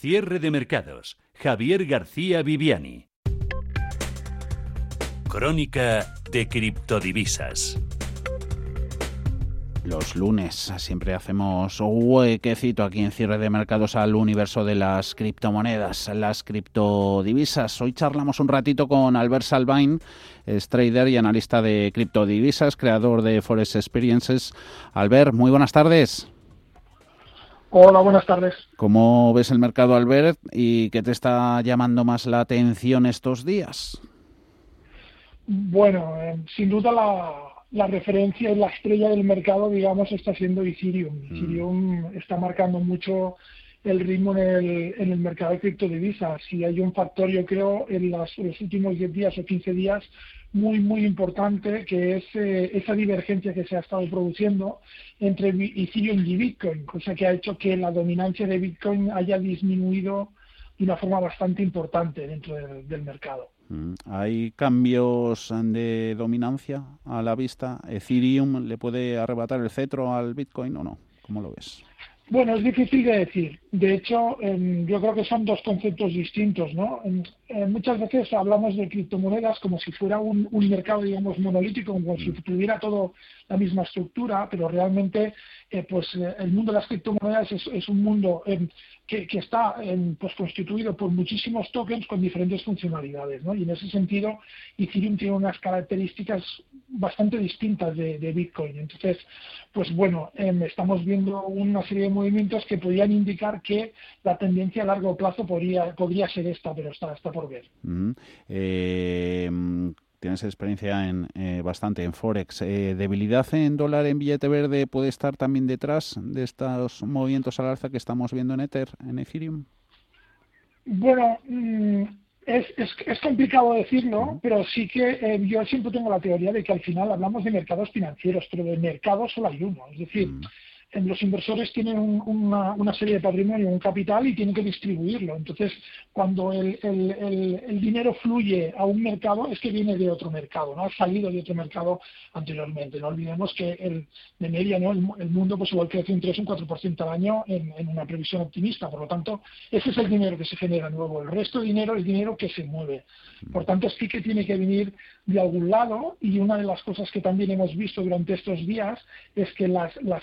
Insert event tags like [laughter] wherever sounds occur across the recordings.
Cierre de mercados Javier García Viviani. Crónica de criptodivisas. Los lunes siempre hacemos huequecito aquí en cierre de mercados al universo de las criptomonedas, las criptodivisas. Hoy charlamos un ratito con Albert Salvain, es trader y analista de criptodivisas, creador de Forex Experiences. Albert, muy buenas tardes. Hola, buenas tardes. ¿Cómo ves el mercado, Albert, y qué te está llamando más la atención estos días? Bueno, eh, sin duda la, referencia y la estrella del mercado, digamos, está siendo Ethereum. Mm. Ethereum está marcando mucho el ritmo en el, en el mercado de criptodivisas. Si hay un factor, yo creo, en, los últimos 10 días o 15 días muy, muy importante, que es eh, esa divergencia que se ha estado produciendo entre Ethereum y Bitcoin, cosa que ha hecho que la dominancia de Bitcoin haya disminuido de una forma bastante importante dentro del mercado. Mm, ¿Hay cambios de dominancia a la vista? ¿Ethereum le puede arrebatar el cetro al Bitcoin o no? ¿Cómo lo ves? Bueno, es difícil de decir. De hecho, yo creo que son dos conceptos distintos, ¿no? muchas veces hablamos de criptomonedas como si fuera un, mercado, digamos, monolítico, como si tuviera todo la misma estructura, pero realmente, eh, pues, eh, el mundo de las criptomonedas es, un mundo em, que, está pues, constituido por muchísimos tokens con diferentes funcionalidades, ¿no? Y en ese sentido, Ethereum tiene unas características bastante distintas de, Bitcoin. Entonces, pues bueno, em, estamos viendo una serie de movimientos que podrían indicar que la tendencia a largo plazo podría, podría ser esta, pero está, está por ver. Eh, tienes experiencia en eh, bastante en Forex. Eh, ¿Debilidad en dólar en billete verde puede estar también detrás de estos movimientos al alza que estamos viendo en Ether, en Ethereum? Bueno, mm, es, es, complicado decirlo, pero sí que yo siempre tengo la teoría de que al final hablamos de mercados financieros, pero de mercados solo hay uno. Es decir, mm los inversores tienen una, serie de patrimonio, un capital y tienen que distribuirlo. Entonces, cuando el, dinero fluye a un mercado, es que viene de otro mercado, no ha salido de otro mercado anteriormente. No olvidemos que el, de media ¿no? el, mundo pues igual crece un 3 o un 4% al año en, en, una previsión optimista. Por lo tanto, ese es el dinero que se genera nuevo. El resto de dinero es dinero que se mueve. Por tanto, sí que tiene que venir de algún lado y una de las cosas que también hemos visto durante estos días es que las, las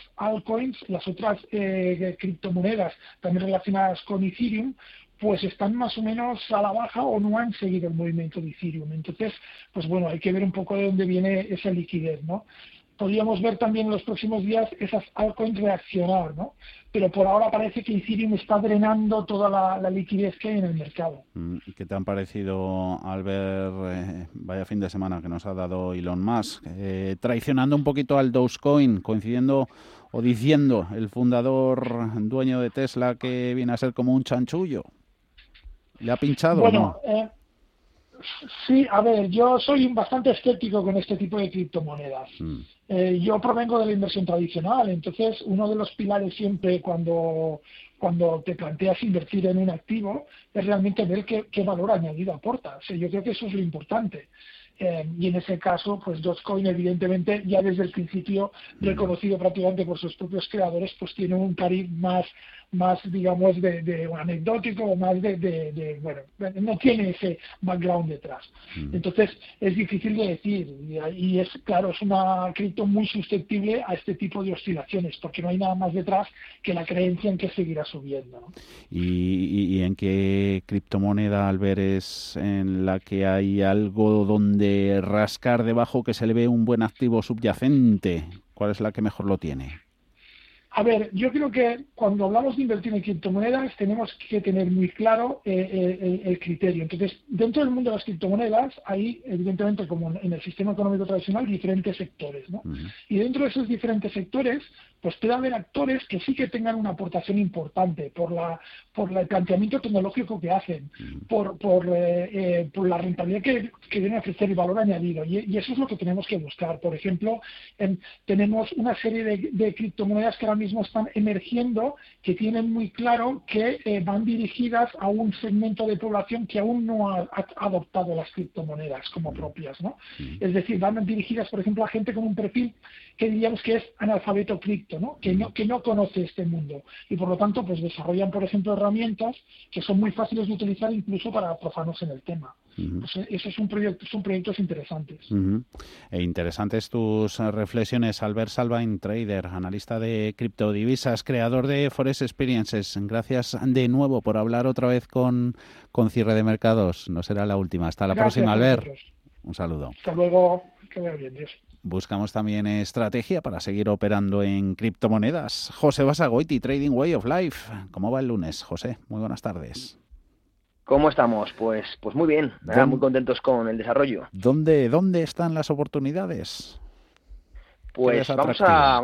las otras eh, criptomonedas también relacionadas con Ethereum, pues están más o menos a la baja o no han seguido el movimiento de Ethereum. Entonces, pues bueno, hay que ver un poco de dónde viene esa liquidez, ¿no? podríamos ver también en los próximos días esas altcoins reaccionar, ¿no? Pero por ahora parece que Ethereum está drenando toda la, liquidez que hay en el mercado. Mm, ¿Y qué te han parecido al ver, eh, vaya fin de semana que nos ha dado Elon Musk, eh, traicionando un poquito al Dogecoin, coincidiendo o diciendo el fundador dueño de Tesla que viene a ser como un chanchullo? ¿Le ha pinchado? Bueno, eh, Sí, a ver, yo soy bastante escéptico con este tipo de criptomonedas. Mm. Eh, yo provengo de la inversión tradicional, entonces uno de los pilares siempre cuando, cuando te planteas invertir en un activo es realmente ver qué, qué valor añadido aporta. O yo creo que eso es lo importante. Eh, y en ese caso, pues Dogecoin evidentemente ya desde el principio reconocido prácticamente por sus propios creadores, pues tiene un cariz más más, digamos, de, de anecdótico o más de, bueno, no tiene ese background detrás. Mm. Entonces, es difícil de decir y, es, claro, es una cripto muy susceptible a este tipo de oscilaciones porque no hay nada más detrás que la creencia en que seguirá subiendo. ¿Y, en qué criptomoneda, al ver, es en la que hay algo donde rascar debajo que se le ve un buen activo subyacente? ¿Cuál es la que mejor lo tiene? A ver, yo creo que cuando hablamos de invertir en criptomonedas tenemos que tener muy claro eh, eh, el, criterio. Entonces, dentro del mundo de las criptomonedas hay, evidentemente, como en el sistema económico tradicional, diferentes sectores. ¿no? Y dentro de esos diferentes sectores, pues puede haber actores que sí que tengan una aportación importante por la por el planteamiento tecnológico que hacen, por, por, eh, eh, por la rentabilidad que, que viene a ofrecer el valor añadido. Y, eso es lo que tenemos que buscar. Por ejemplo, tenemos una serie de, criptomonedas que ahora mismo están emergiendo que tienen muy claro que eh, van dirigidas a un segmento de población que aún no ha, adoptado las criptomonedas como propias. ¿no? Es decir, van dirigidas, por ejemplo, a gente con un perfil que diríamos que es analfabeto cripto, ¿no? Que, no, que no conoce este mundo. Y por lo tanto, pues desarrollan, por ejemplo, herramientas que son muy fáciles de utilizar incluso para profanos en el tema. Pues esos son proyectos, son proyectos interesantes. e interesantes tus reflexiones, Albert Salvain, trader, analista de criptodivisas, creador de Forest Experiences. Gracias de nuevo por hablar otra vez con, con cierre de mercados. No será la última. Hasta la próxima, Albert. Un saludo. Hasta luego. Que vaya bien, Dios. Buscamos también estrategia para seguir operando en criptomonedas. José Basagoiti, Trading Way of Life. ¿Cómo va el lunes, José? Muy buenas tardes. ¿Cómo estamos? Pues, pues muy bien, muy contentos con el desarrollo. ¿Dónde, dónde están las oportunidades? Pues vamos a,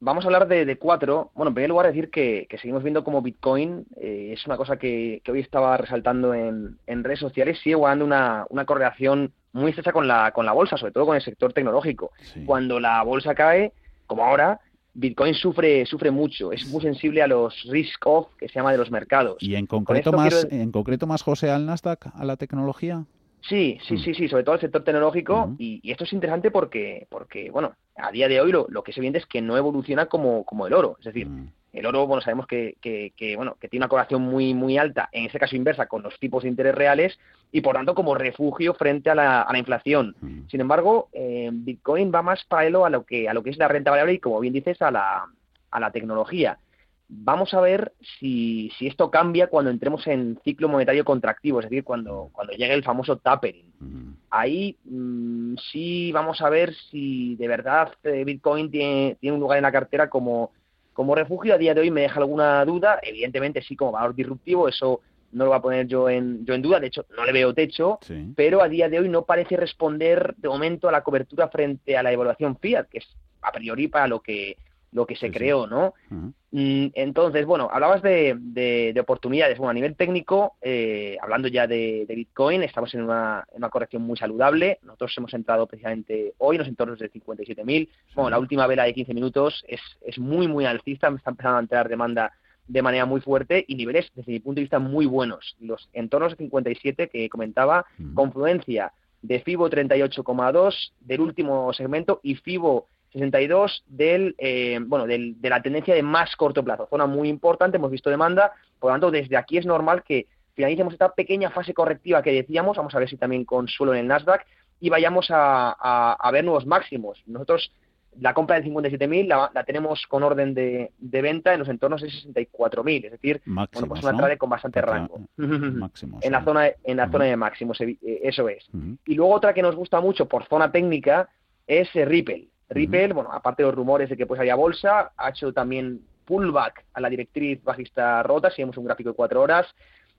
vamos, a hablar de, cuatro. Bueno, en primer lugar decir que, seguimos viendo como Bitcoin eh, es una cosa que, hoy estaba resaltando en, redes sociales, sigue guardando una, una correlación muy estrecha con la, con la bolsa, sobre todo con el sector tecnológico. Cuando la bolsa cae, como ahora, Bitcoin sufre, sufre mucho, es muy sensible a los risk off que se llama de los mercados. ¿Y en concreto, más, en concreto más, José, al Nasdaq, a la tecnología? Sí, sí, mm. sí, sí, sobre todo el sector tecnológico. y, esto es interesante porque, porque bueno, a día de hoy lo, lo que se viene es que no evoluciona como, como el oro. Es decir, mm. El oro, bueno, sabemos que, que, bueno, que tiene una correlación muy, muy alta, en este caso inversa, con los tipos de interés reales y, por tanto, como refugio frente a la, a la inflación. Mm. Sin embargo, eh, Bitcoin va más paralelo a lo que a lo que es la renta variable y, como bien dices, a la, a la tecnología. Vamos a ver si, si esto cambia cuando entremos en ciclo monetario contractivo, es decir, cuando, cuando llegue el famoso tapering. Mm. Ahí mm, sí vamos a ver si de verdad eh, Bitcoin tiene, tiene un lugar en la cartera como como refugio a día de hoy me deja alguna duda, evidentemente sí como valor disruptivo, eso no lo voy a poner yo en, yo en duda, de hecho no le veo techo, pero a día de hoy no parece responder de momento a la cobertura frente a la evaluación fiat, que es a priori para lo que lo que se creó, ¿no? Entonces, bueno, hablabas de, de, oportunidades. Bueno, a nivel técnico, eh, hablando ya de, Bitcoin, estamos en una, corrección muy saludable. Nosotros hemos entrado precisamente hoy en los entornos de 57.000. Bueno, la última vela de 15 minutos es, es muy, muy alcista. Me está empezando a entrar demanda de manera muy fuerte y niveles, desde mi punto de vista, muy buenos. Los entornos de 57 que comentaba, confluencia de FIBO 38,2 del último segmento y FIBO 62 del, eh, bueno, del, de la tendencia de más corto plazo. Zona muy importante, hemos visto demanda, por lo tanto, desde aquí es normal que finalicemos esta pequeña fase correctiva que decíamos, vamos a ver si también con suelo en el Nasdaq, y vayamos a, a, ver nuevos máximos. Nosotros la compra de 57.000 la, la tenemos con orden de, de, venta en los entornos de 64.000, es decir, bueno, pues una trade con bastante rango. [laughs] Máximos, en la zona en la zona de máximos, eh, eso es. Y luego otra que nos gusta mucho por zona técnica es eh, Ripple. Bueno, aparte de los rumores de que pues haya bolsa, ha hecho también pullback a la directriz bajista rota, si vemos un gráfico de cuatro horas.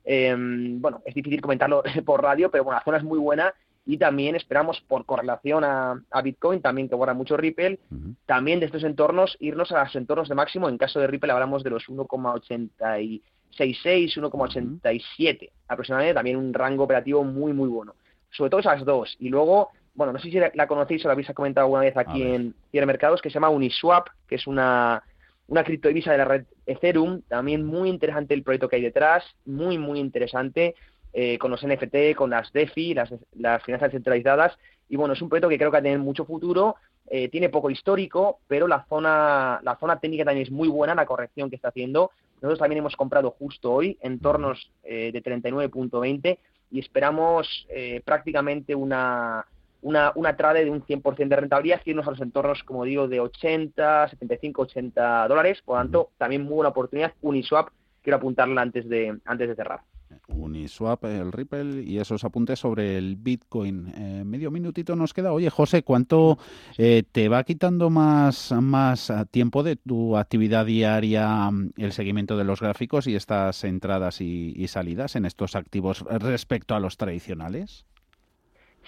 Em, bueno, es difícil comentarlo [laughs] por radio, pero bueno, la zona es muy buena y también esperamos por correlación a, Bitcoin, también que guarda mucho Ripple, también de estos entornos, irnos a los entornos de máximo, en caso de Ripple hablamos de los 1,86, 1,87 aproximadamente, también un rango operativo muy, muy bueno. Sobre todo esas dos. Y luego bueno, no sé si la, conocéis o la habéis comentado alguna vez aquí en Cierre Mercados, que se llama Uniswap, que es una, una criptodivisa de la red Ethereum, también muy interesante el proyecto que hay detrás, muy, muy interesante, eh, con los NFT, con las DeFi, las, las finanzas centralizadas, y bueno, es un proyecto que creo que va a tener mucho futuro, eh, tiene poco histórico, pero la zona, la zona técnica también es muy buena, la corrección que está haciendo. Nosotros también hemos comprado justo hoy en tornos eh, de 39.20 y esperamos prácticamente una, una, una trade de un 100% de rentabilidad, irnos a los entornos, como digo, de 80, 75, 80 dólares. Por lo tanto, también muy buena oportunidad. Uniswap, quiero apuntarla antes de, antes de cerrar. Uniswap, el Ripple y esos apuntes sobre el Bitcoin. Eh, medio minutito nos queda. Oye, José, ¿cuánto eh, te va quitando más, más tiempo de tu actividad diaria mm, el seguimiento de los gráficos y estas entradas y salidas en estos activos respecto a los tradicionales?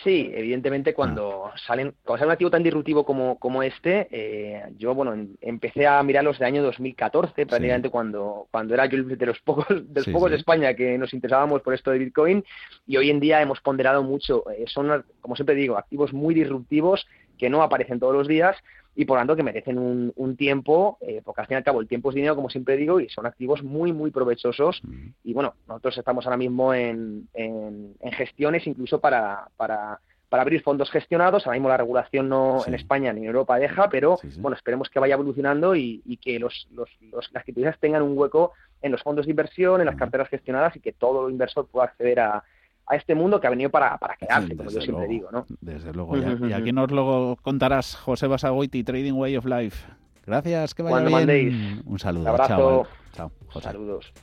Sí, evidentemente cuando ah. salen, cuando sale un activo tan disruptivo como, como este, eh, yo bueno empecé a mirarlos de año 2014, prácticamente cuando, cuando era yo de los pocos, de los pocos de España que nos interesábamos por esto de Bitcoin, y hoy en día hemos ponderado mucho. Eh, son, como siempre digo, activos muy disruptivos que no aparecen todos los días y por lo tanto que merecen un, un tiempo, eh, porque al fin y al cabo el tiempo es dinero, como siempre digo, y son activos muy, muy provechosos. Mm. Y bueno, nosotros estamos ahora mismo en, en, gestiones incluso para, para, para, abrir fondos gestionados. Ahora mismo la regulación no en España ni en Europa deja, pero bueno, esperemos que vaya evolucionando y, y que los, los, los, las instituciones tengan un hueco en los fondos de inversión, en las carteras gestionadas y que todo inversor pueda acceder a, a este mundo que ha venido para, para quedarse, como yo siempre digo, ¿no? Desde luego. Y, aquí nos lo contarás, José Basagoiti, Trading Way of Life. Gracias, que vaya bien. Un saludo. Un abrazo. Chao. Saludos.